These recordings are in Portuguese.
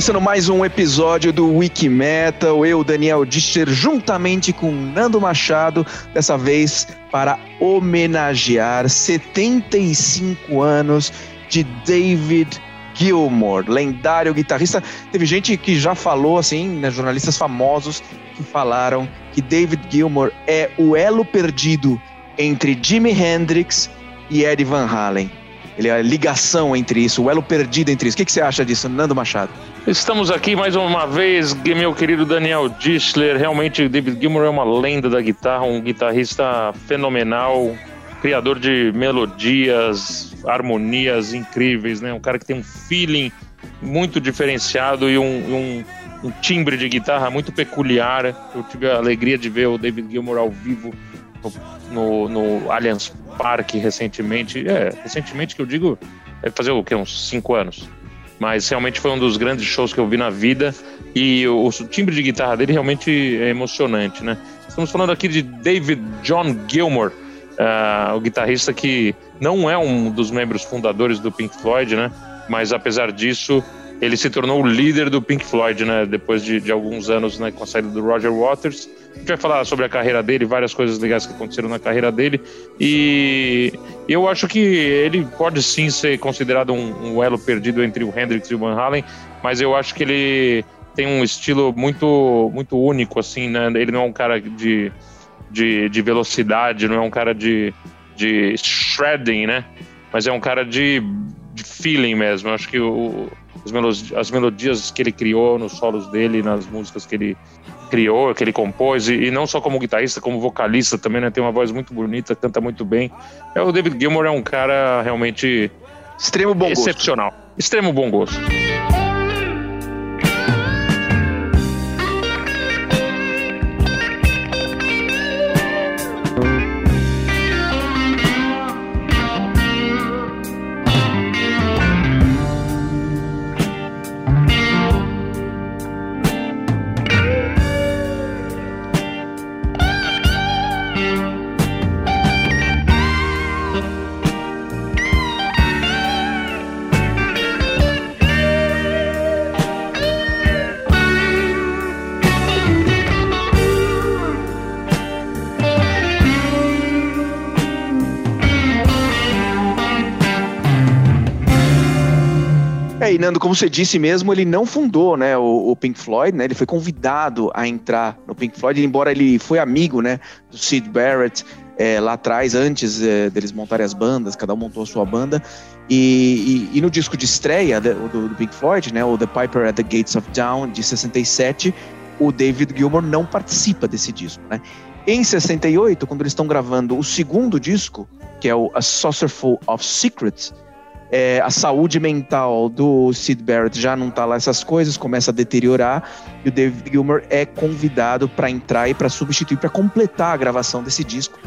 Começando mais um episódio do Wiki Metal, eu, Daniel Discher, juntamente com Nando Machado, dessa vez para homenagear 75 anos de David Gilmour, lendário guitarrista. Teve gente que já falou, assim, né, jornalistas famosos que falaram que David Gilmour é o elo perdido entre Jimi Hendrix e Eddie Van Halen. Ele é a ligação entre isso, o elo perdido entre isso. O que, que você acha disso, Nando Machado? Estamos aqui mais uma vez, meu querido Daniel Dischler. Realmente, David Gilmour é uma lenda da guitarra, um guitarrista fenomenal, criador de melodias, harmonias incríveis, né? Um cara que tem um feeling muito diferenciado e um, um, um timbre de guitarra muito peculiar. Eu tive a alegria de ver o David Gilmour ao vivo no, no Allianz Parque recentemente. É, recentemente que eu digo, é fazer o que? Uns cinco anos. Mas realmente foi um dos grandes shows que eu vi na vida. E o, o timbre de guitarra dele realmente é emocionante, né? Estamos falando aqui de David John Gilmour, uh, o guitarrista que não é um dos membros fundadores do Pink Floyd, né? Mas apesar disso, ele se tornou o líder do Pink Floyd, né? Depois de, de alguns anos, né? Com a saída do Roger Waters. A gente vai falar sobre a carreira dele, várias coisas legais que aconteceram na carreira dele. E eu acho que ele pode sim ser considerado um, um elo perdido entre o Hendrix e o Van Halen, mas eu acho que ele tem um estilo muito, muito único, assim, né? Ele não é um cara de, de, de velocidade, não é um cara de, de shredding, né? Mas é um cara de, de feeling mesmo. Eu acho que o, as, melodias, as melodias que ele criou nos solos dele, nas músicas que ele criou, que ele compôs, e, e, não só como guitarrista, como vocalista também, né? Tem uma voz muito bonita, canta muito bem. É, o David Gilmour é um cara realmente extremo bom excepcional, gosto. extremo bom gosto. Nando, como você disse mesmo, ele não fundou, né, o, o, Pink Floyd, né? Ele foi convidado a entrar no Pink Floyd, embora ele foi amigo, né, do Sid Barrett é, lá atrás, antes é, deles montarem as bandas, cada um montou a sua banda. E, e, e no disco de estreia do, do, Pink Floyd, né, o The Piper at the Gates of Dawn, de 67, o David Gilmour não participa desse disco, né? Em 68, quando eles estão gravando o segundo disco, que é o A Saucerful of Secrets, é, a saúde mental do Sid Barrett já não tá lá essas coisas, começa a deteriorar e o David Gilmour é convidado para entrar e para substituir, para completar a gravação desse disco.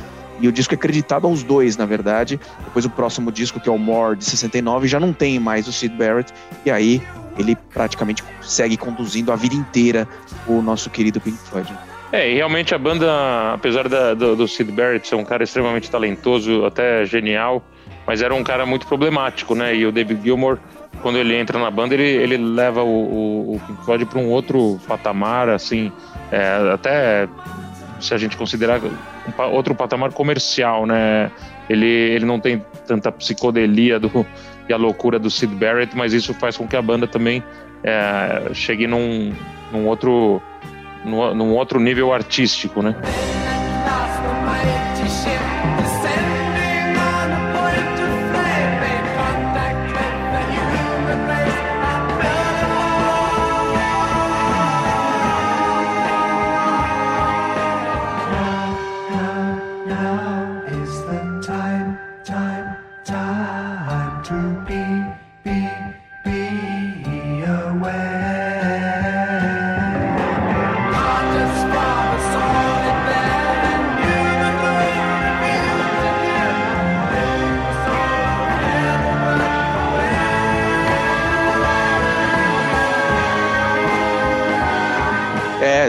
E o disco é acreditado aos dois, na verdade. Depois o próximo disco, que é o More, de 69, já não tem mais o Sid Barrett. E aí ele praticamente segue conduzindo a vida inteira o nosso querido Pink Floyd. É, e realmente a banda, apesar da, do, do Sid Barrett ser um cara extremamente talentoso, até genial, mas era um cara muito problemático, né? E o David Gilmour, quando ele entra na banda, ele, ele leva o, o, Pink Floyd para um outro patamar, assim, é, até se a gente considerar um, outro patamar comercial, né? Ele, ele não tem tanta psicodelia do, e a loucura do Sid Barrett, mas isso faz com que a banda também é, chegue num, num outro num, num outro nível artístico, né?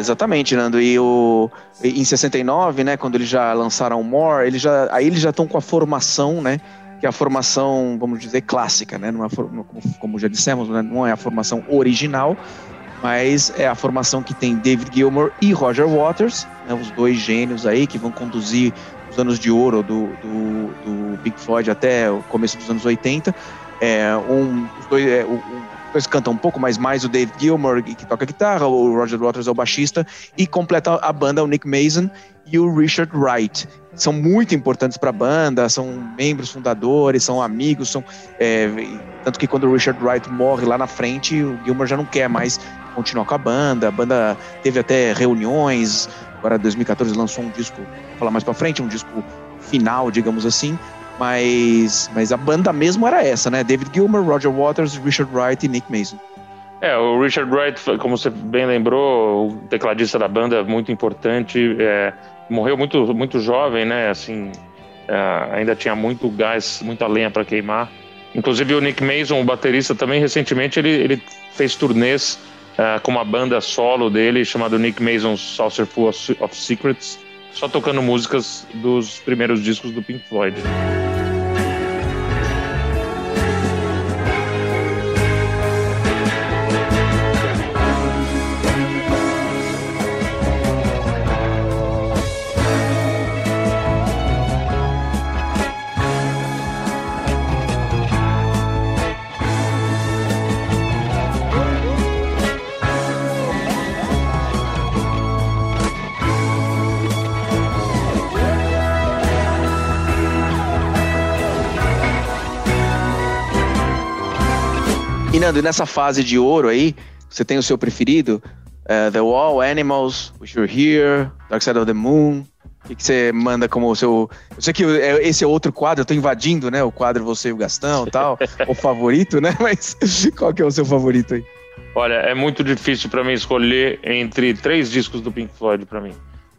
Exatamente, Nando. E o, em 69, né, quando eles já lançaram o More, eles já, aí eles já estão com a formação, né, que é a formação, vamos dizer, clássica, né? Numa, como, como já dissemos, né? não é a formação original, mas é a formação que tem David Gilmour e Roger Waters, né? os dois gênios aí que vão conduzir os anos de ouro do, do, do Big Floyd até o começo dos anos 80. É, um, os dois, é, um, dois cantam um pouco, mas mais o David Gilmour, que toca guitarra, o Roger Waters é o baixista, e completa a banda o Nick Mason e o Richard Wright. São muito importantes para a banda, são membros fundadores, são amigos, são é, tanto que quando o Richard Wright morre lá na frente, o Gilmour já não quer mais continuar com a banda. A banda teve até reuniões. Agora, 2014 lançou um disco, vou falar mais para frente, um disco final, digamos assim, mas, mas a banda mesmo era essa, né? David Gilmour, Roger Waters, Richard Wright e Nick Mason. É, o Richard Wright, como você bem lembrou, o tecladista da banda, muito importante, é, morreu muito, muito jovem, né? Assim, é, ainda tinha muito gás, muita lenha para queimar. Inclusive o Nick Mason, o baterista, também recentemente ele, ele fez turnês é, com uma banda solo dele chamado Nick Mason Saucerful of Secrets, só tocando músicas dos primeiros discos do Pink Floyd. E nessa fase de ouro aí, você tem o seu preferido? Uh, the Wall, Animals, Wish You're Here, Dark Side of the Moon. O que, que, você manda como o seu. Eu sei que é, esse é outro quadro, eu tô invadindo, né? O quadro Você e o Gastão e tal. o favorito, né? Mas qual que é o seu favorito aí? Olha, é muito difícil para mim escolher entre três discos do Pink Floyd para mim.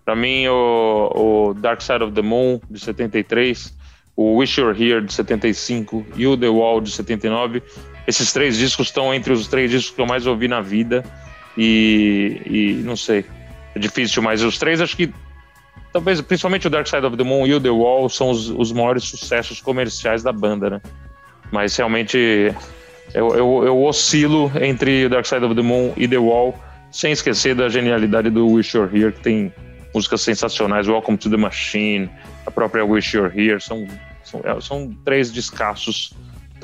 Para mim, o, o, Dark Side of the Moon, de 73, o Wish You're Here, de 75, e o The Wall, de 79, esses três discos estão entre os três discos que eu mais ouvi na vida. E, e não sei, é difícil, mas os três acho que talvez, principalmente o Dark Side of the Moon e o The Wall, são os, os maiores sucessos comerciais da banda, né? Mas realmente eu, eu, eu oscilo entre Dark Side of the Moon e The Wall, sem esquecer da genialidade do Wish You're Here, que tem músicas sensacionais, Welcome to the Machine, a própria Wish You're Here, são, são, é, são três descassos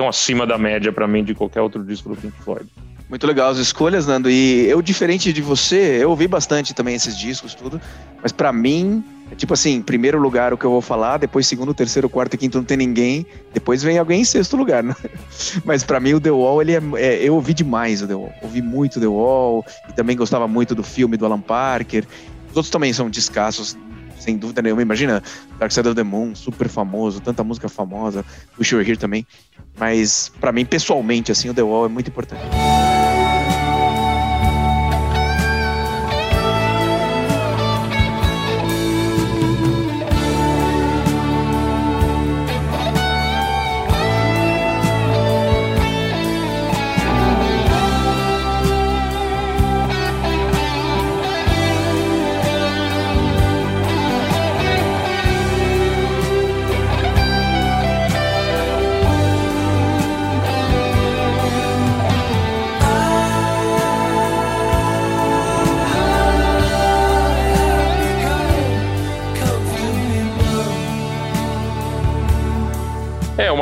estão acima da média para mim de qualquer outro disco do Pink Floyd. Muito legal as escolhas, Nando. E eu, diferente de você, eu ouvi bastante também esses discos, tudo. Mas para mim, é tipo assim, primeiro lugar o que eu vou falar, depois segundo, terceiro, quarto e quinto não tem ninguém, depois vem alguém em sexto lugar, né? Mas para mim o The Wall, ele é, é, eu ouvi demais o The Wall. Ouvi muito The Wall e também gostava muito do filme do Alan Parker. Os outros também são descassos sem dúvida nenhuma. Imagina Dark Side of the Moon, super famoso, tanta música famosa, You Were Here também. Mas para mim, pessoalmente, assim, o The Wall é muito importante.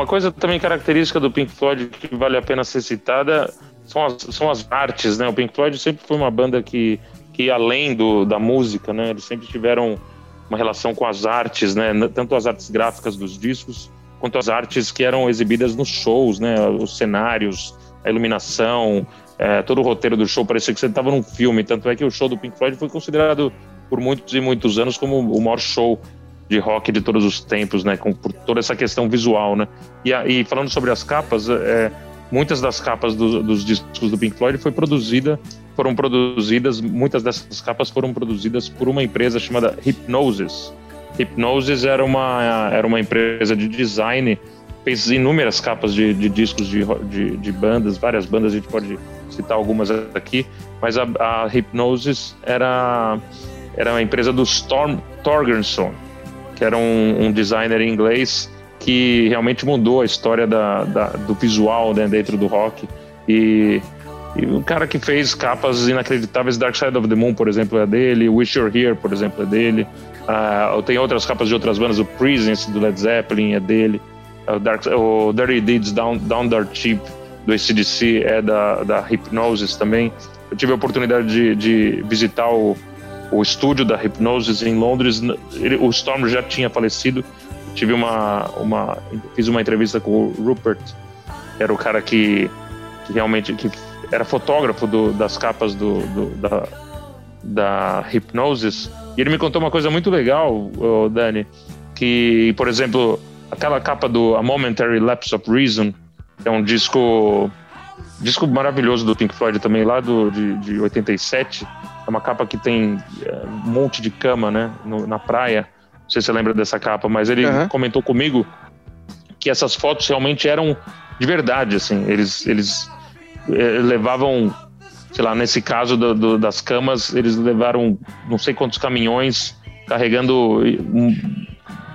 Coisa também característica do Pink Floyd que vale a pena ser citada são as, são as artes, né? O Pink Floyd sempre foi uma banda que, que além do, da música, né? Eles sempre tiveram uma relação com as artes, né? Tanto as artes gráficas dos discos, quanto as artes que eram exibidas nos shows, né? Os cenários, a iluminação, é, todo o roteiro do show parecia que você estava num filme. Tanto é que o show do Pink Floyd foi considerado por muitos e muitos anos como o maior show de rock de todos os tempos, né? Com, por toda essa questão visual, né? E, e falando sobre as capas, é, muitas das capas do, dos discos do Pink Floyd foi produzida, foram produzidas, muitas dessas capas foram produzidas por uma empresa chamada Hypnosis. Hypnosis era uma, era uma empresa de design, fez inúmeras capas de, de discos de, de, de, bandas, várias bandas, a gente pode citar algumas aqui, mas a, a Hypnosis era, era uma empresa do Storm Torgerson, que era um, um designer inglês que realmente mudou a história da, da do visual né, dentro do rock. E, e o cara que fez capas inacreditáveis, Dark Side of the Moon, por exemplo, é dele, Wish You're Here, por exemplo, é dele. Uh, tem outras capas de outras bandas, o Presence do Led Zeppelin é dele. O, Dark, o Dirty Deeds Down, Down Dirt Cheap do ACDC é da, da Hypnosis também. Eu tive a oportunidade de, de visitar o, o estúdio da Hypnosis em Londres. Ele, o Storm já tinha falecido. Tive uma, uma, fiz uma entrevista com o Rupert, que era o cara que, que realmente que era fotógrafo do, das capas do, do, da, da Hypnosis. E ele me contou uma coisa muito legal, Dani, que, por exemplo, aquela capa do A Momentary Lapse of Reason, é um disco disco maravilhoso do Pink Floyd também, lá do, de, de 87. É uma capa que tem é, um monte de cama, né, no, na praia. Não sei se você lembra dessa capa, mas ele uhum. comentou comigo que essas fotos realmente eram de verdade, assim. Eles, eles é, levavam, sei lá, nesse caso do, do, das camas, eles levaram não sei quantos caminhões carregando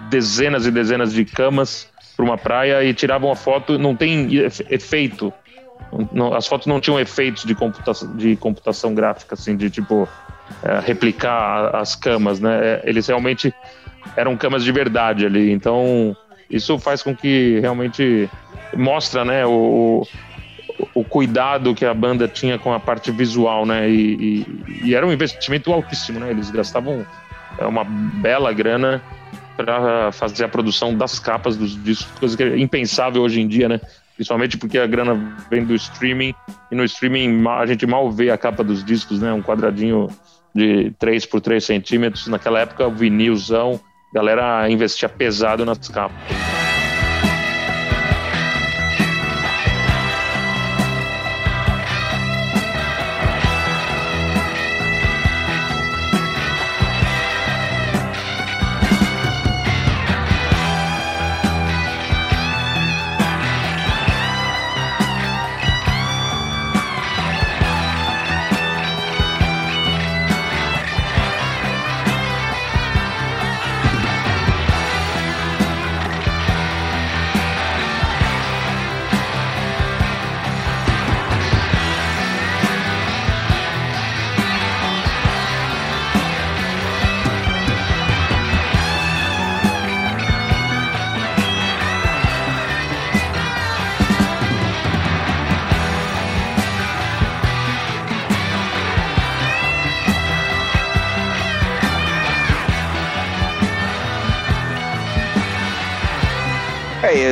dezenas e dezenas de camas para uma praia e tiravam a foto. Não tem efeito não, as fotos não tinham efeitos de computação, de computação gráfica, assim, de tipo é, replicar as camas, né? É, eles realmente eram camas de verdade ali. Então isso faz com que realmente mostra, né, o, o cuidado que a banda tinha com a parte visual, né? E, e, e era um investimento altíssimo, né? Eles gastavam é, uma bela grana para fazer a produção das capas dos discos, coisa que é impensável hoje em dia, né? Principalmente porque a grana vem do streaming e no streaming a gente mal vê a capa dos discos, né? Um quadradinho de 3 por 3 centímetros. Naquela época, o vinilzão, a galera investia pesado nas capas.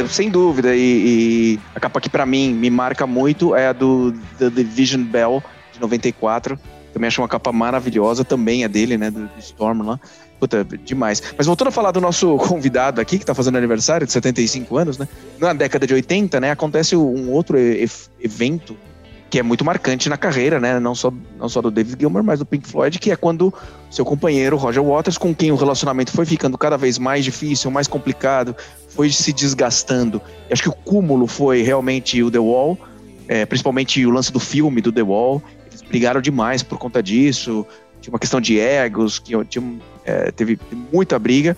Sem dúvida. E, e a capa que para mim me marca muito é a do The Division Bell, de 94. Também acho uma capa maravilhosa, também é dele, né? Do, do Storm lá. Puta, demais. Mas voltando a falar do nosso convidado aqui, que tá fazendo aniversário de 75 anos, né? Na década de 80, né? Acontece um outro evento que é muito marcante na carreira, né? Não só, não só do David Gilmour, mas do Pink Floyd, que é quando seu companheiro, Roger Waters, com quem o relacionamento foi ficando cada vez mais difícil, mais complicado, foi se desgastando. E acho que o cúmulo foi realmente o The Wall, é, principalmente o lance do filme do The Wall. Eles brigaram demais por conta disso. Tinha uma questão de egos, que tinha, é, teve muita briga.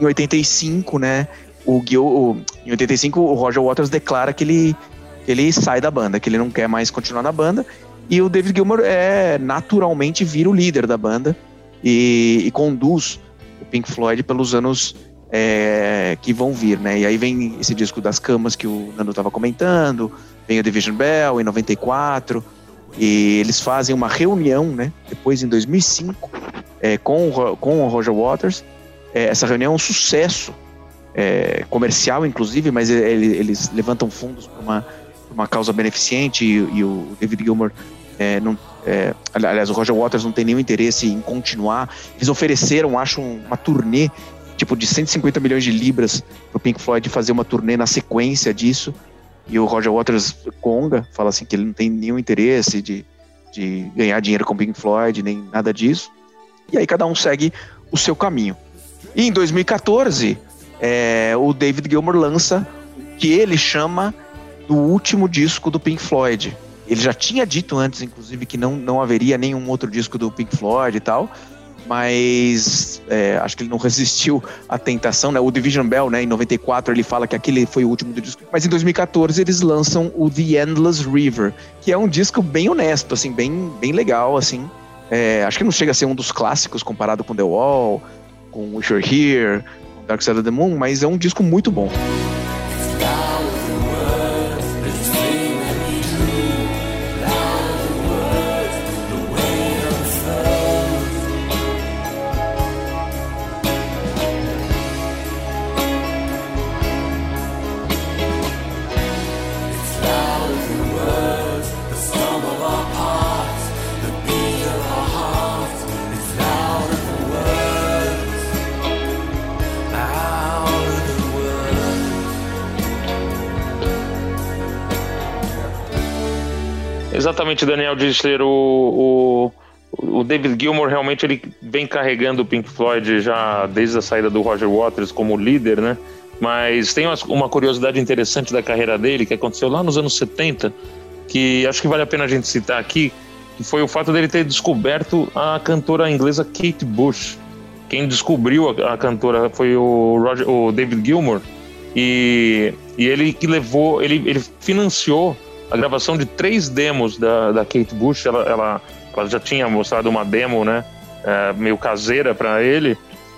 Em 85, né? O, o, em 85, o Roger Waters declara que ele ele sai da banda, que ele não quer mais continuar na banda. E o David Gilmour é naturalmente vira o líder da banda e, e conduz o Pink Floyd pelos anos é, que vão vir, né? E aí vem esse disco das camas que o Nando estava comentando, vem o Division Bell em 94 e eles fazem uma reunião, né? Depois em 2005 é, com, com o Roger Waters. É, essa reunião é um sucesso é, comercial, inclusive, mas ele, eles levantam fundos para uma uma causa beneficente e, e o David Gilmour é, não, é, aliás, o Roger Waters não tem nenhum interesse em continuar. Eles ofereceram, acho, uma turnê tipo de 150 milhões de libras para o Pink Floyd fazer uma turnê na sequência disso. E o Roger Waters conga, fala assim que ele não tem nenhum interesse de, de ganhar dinheiro com o Pink Floyd, nem nada disso. E aí cada um segue o seu caminho. E em 2014, é, o David Gilmour lança o que ele chama do último disco do Pink Floyd. Ele já tinha dito antes, inclusive, que não, não haveria nenhum outro disco do Pink Floyd e tal. mas é, acho que ele não resistiu à tentação, né? O Division Bell, né, em 94, ele fala que aquele foi o último do disco, mas em 2014 eles lançam o The Endless River, que é um disco bem honesto, assim, bem, bem legal, assim. É, acho que não chega a ser um dos clássicos comparado com The Wall, com Wish You're Here, Dark Side of the Moon, mas é um disco muito bom. Exatamente, Daniel Disler, o, o, o, David Gilmour realmente ele vem carregando o Pink Floyd já desde a saída do Roger Waters como líder, né? Mas tem uma curiosidade interessante da carreira dele que aconteceu lá nos anos 70, que acho que vale a pena a gente citar aqui, que foi o fato dele ter descoberto a cantora inglesa Kate Bush. Quem descobriu a, a cantora foi o, Roger, o David Gilmour e, e ele que levou, ele, ele financiou a gravação de três demos da, da Kate Bush. Ela, ela, ela já tinha mostrado uma demo, né, é, meio caseira para ele,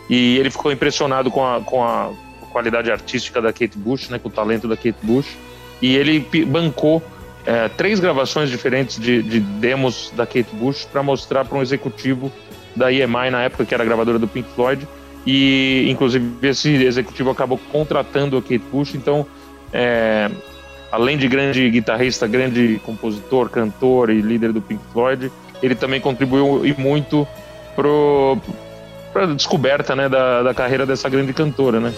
e ele ficou impressionado com a, com a qualidade artística da Kate Bush, né, com o talento da Kate Bush, e ele bancou é, três gravações diferentes de, de demos da Kate Bush para mostrar para um executivo da EMI na época, que era gravadora do Pink Floyd, e inclusive esse executivo acabou contratando a Kate Bush, então é, além de grande guitarrista, grande compositor, cantor e líder do Pink Floyd, ele também contribuiu e muito para a descoberta né, da, da carreira dessa grande cantora, né?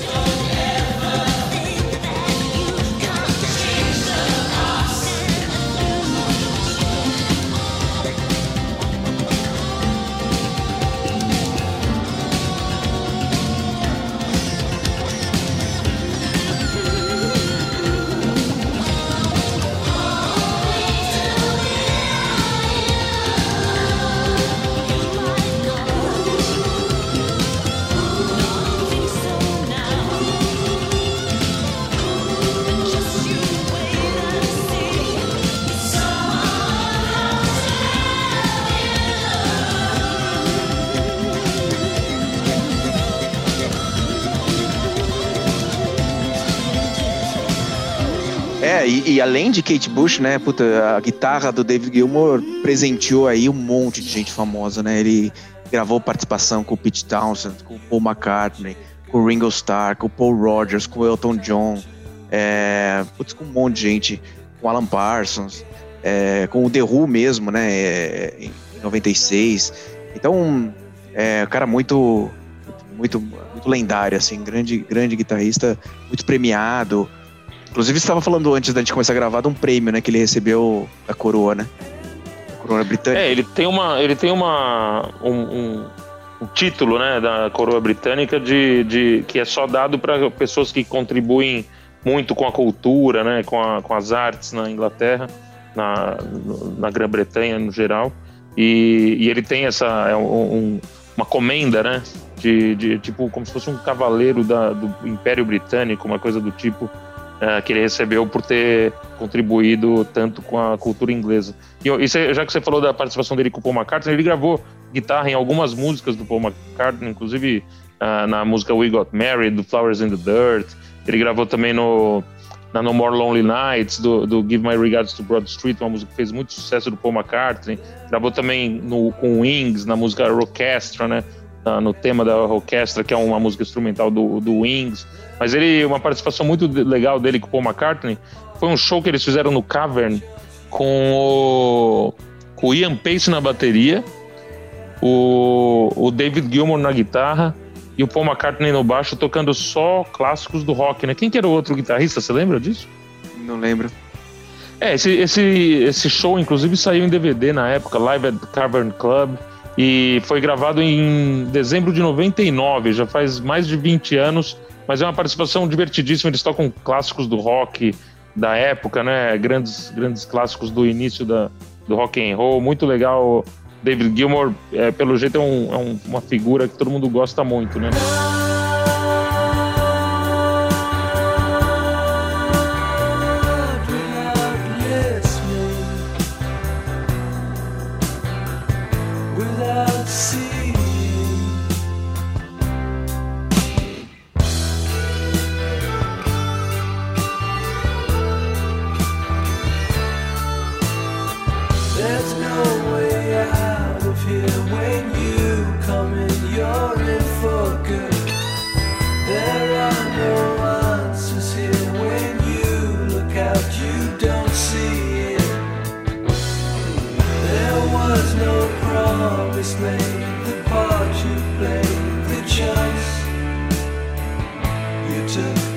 De Kate Bush, né, puta, a guitarra do David Gilmour presenteou aí um monte de gente famosa, né? Ele gravou participação com o Pete Townsend, com o Paul McCartney, com o Ringo Starr, com o Paul Rogers, com o Elton John, é, putz, com um monte de gente, com Alan Parsons, é, com o The Who mesmo, né, é, em 96. Então, é um cara muito, muito, muito lendário, assim, grande, grande guitarrista, muito premiado, Inclusive, estava falando antes da gente começar a gravar de um prêmio, né? Que ele recebeu da coroa, né? Coroa britânica. É, ele tem uma. Ele tem uma. Um, um, um título, né? Da coroa britânica de, de que é só dado para pessoas que contribuem muito com a cultura, né? Com, a, com as artes na Inglaterra, na, na Grã-Bretanha no geral. E, e, ele tem essa. É um, uma comenda, né? De, de, tipo, como se fosse um cavaleiro da, do Império Britânico, uma coisa do tipo uh, que ele recebeu por ter contribuído tanto com a cultura inglesa. E, já que você falou da participação dele com o Paul McCartney, ele gravou guitarra em algumas músicas do Paul McCartney, inclusive uh, na música We Got Married, do Flowers in the Dirt. Ele gravou também no, na No More Lonely Nights, do, do Give My Regards to Broad Street, uma música que fez muito sucesso do Paul McCartney. Gravou também no, com Wings, na música Orchestra, né? no tema da orquestra, que é uma música instrumental do, do Wings. Mas ele, uma participação muito legal dele com o Paul McCartney, foi um show que eles fizeram no Cavern com o, com o Ian Pace na bateria, o, o David Gilmour na guitarra e o Paul McCartney no baixo tocando só clássicos do rock, né? Quem que era o outro guitarrista? Você lembra disso? Não lembro. É, esse, esse, esse show, inclusive, saiu em DVD na época, Live at Cavern Club, e foi gravado em dezembro de 99, já faz mais de 20 anos mas é uma participação divertidíssima. Eles tocam clássicos do rock da época, né? Grandes, grandes clássicos do início da, do rock and roll. Muito legal David Gilmour, é, pelo jeito, é, um, é um, uma figura que todo mundo gosta muito, né? There's no promise made, the part you played, the you took.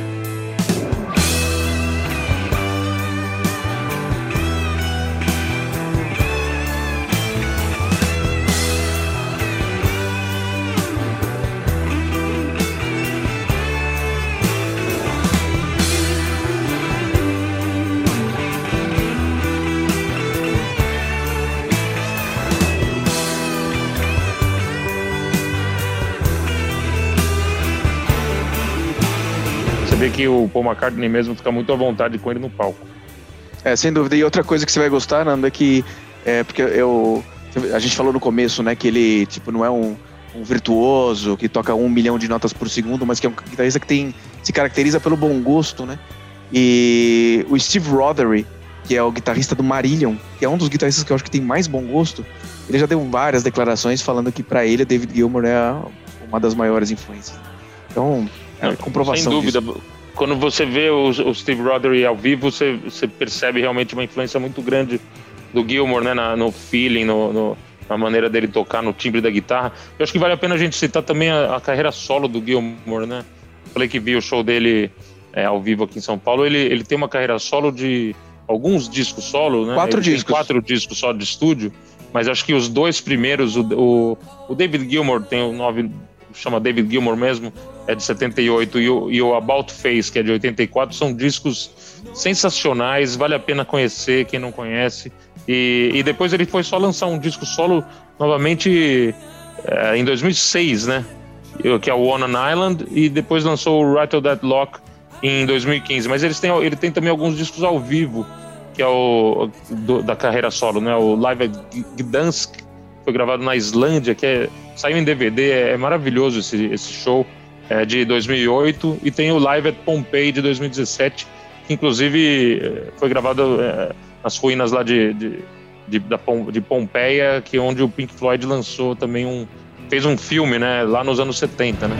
Que o Paul McCartney mesmo fica muito à vontade com ele no palco. É, sem dúvida. E outra coisa que você vai gostar, Nando, é que. É, porque eu. A gente falou no começo, né, que ele, tipo, não é um, um virtuoso que toca um milhão de notas por segundo, mas que é um guitarrista que tem, se caracteriza pelo bom gosto, né? E o Steve Rothery, que é o guitarrista do Marillion, que é um dos guitarristas que eu acho que tem mais bom gosto, ele já deu várias declarações falando que para ele David Gilmour é uma das maiores influências. Então, é comprovação. Sem dúvida. Disso quando você vê o, o Steve Rothery ao vivo, você, você, percebe realmente uma influência muito grande do Gilmore, né, na, no feeling, no, no, na maneira dele tocar, no timbre da guitarra. Eu acho que vale a pena a gente citar também a, a carreira solo do Gilmore, né? Falei que vi o show dele é, ao vivo aqui em São Paulo. Ele, ele tem uma carreira solo de alguns discos solo, né? Quatro ele discos. quatro discos só de estúdio. Mas acho que os dois primeiros, o, o, o David Gilmore tem o nove, chama David Gilmore mesmo, é de 78, e o, e o About Face, que é de 84, são discos sensacionais, vale a pena conhecer quem não conhece. E, e depois ele foi só lançar um disco solo novamente é, em 2006, né? Que é o On an Island, e depois lançou o Rattle That Lock em 2015. Mas eles têm, ele tem também alguns discos ao vivo, que é o do, da carreira solo, né? O Live at Gdansk, foi gravado na Islândia, que é, saiu em DVD, é, é maravilhoso esse, esse show é, de 2008 e tem o Live at Pompeii de 2017, que inclusive é, foi gravado é, nas ruínas lá de, de, de, da, de Pompeia, que é onde o Pink Floyd lançou também um fez um filme, né, lá nos anos 70, né?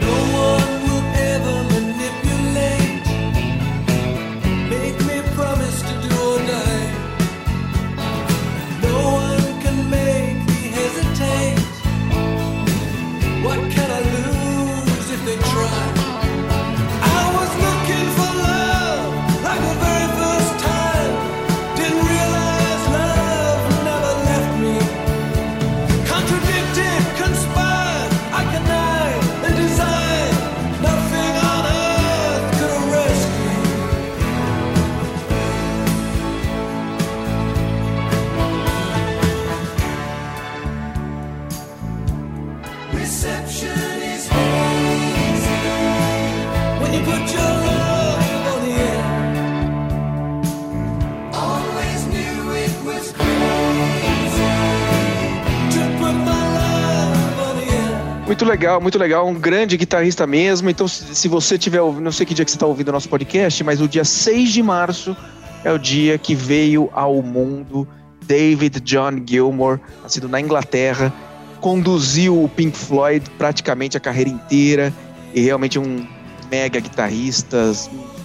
Legal, muito legal. Um grande guitarrista mesmo. Então, se você tiver, não sei que dia que você está ouvindo o nosso podcast, mas o dia 6 de março é o dia que veio ao mundo David John Gilmour, nascido na Inglaterra, conduziu o Pink Floyd praticamente a carreira inteira e realmente um mega guitarrista,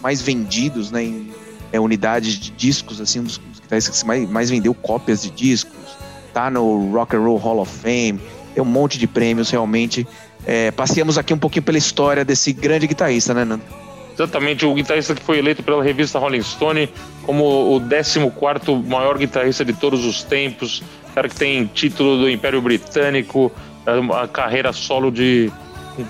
mais vendidos, né, em é, unidades de discos, assim, um dos guitarristas que mais, mais vendeu cópias de discos, tá no Rock and Roll Hall of Fame tem um monte de prêmios realmente. É, passeamos aqui um pouquinho pela história desse grande guitarrista, né, Nando? Exatamente, o guitarrista que foi eleito pela revista Rolling Stone como o 14 maior guitarrista de todos os tempos, cara que tem título do Império Britânico, a carreira solo de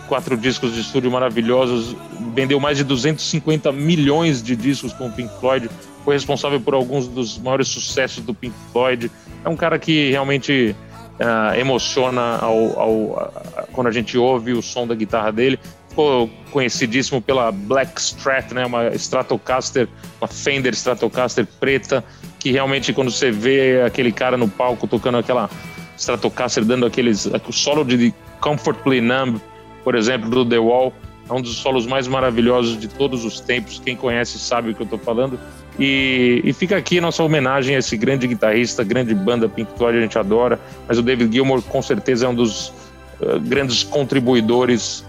quatro discos de estúdio maravilhosos, vendeu mais de 250 milhões de discos com o Pink Floyd, foi responsável por alguns dos maiores sucessos do Pink Floyd. É um cara que realmente uh, emociona ao, ao, quando a gente ouve o som da guitarra dele. Ficou conhecidíssimo pela Black Strat, né, uma Stratocaster, uma Fender Stratocaster preta, que realmente quando você vê aquele cara no palco tocando aquela Stratocaster, dando aqueles o solo de Comfortably Numb, por exemplo, do The Wall, é um dos solos mais maravilhosos de todos os tempos. Quem conhece sabe o que eu estou falando. E, e, fica aqui nossa homenagem a esse grande guitarrista, grande banda Pink Floyd, a gente adora. Mas o David Gilmour, com certeza, é um dos uh, grandes contribuidores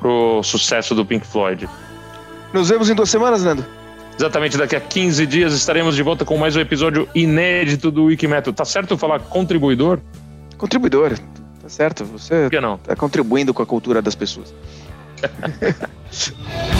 para o sucesso do Pink Floyd. Nos vemos em duas semanas, Nando. Exatamente, daqui a 15 dias estaremos de volta com mais um episódio inédito do Wikimetal. Tá certo falar contribuidor? Contribuidor, tá certo. Você Por que não? tá contribuindo com a cultura das pessoas.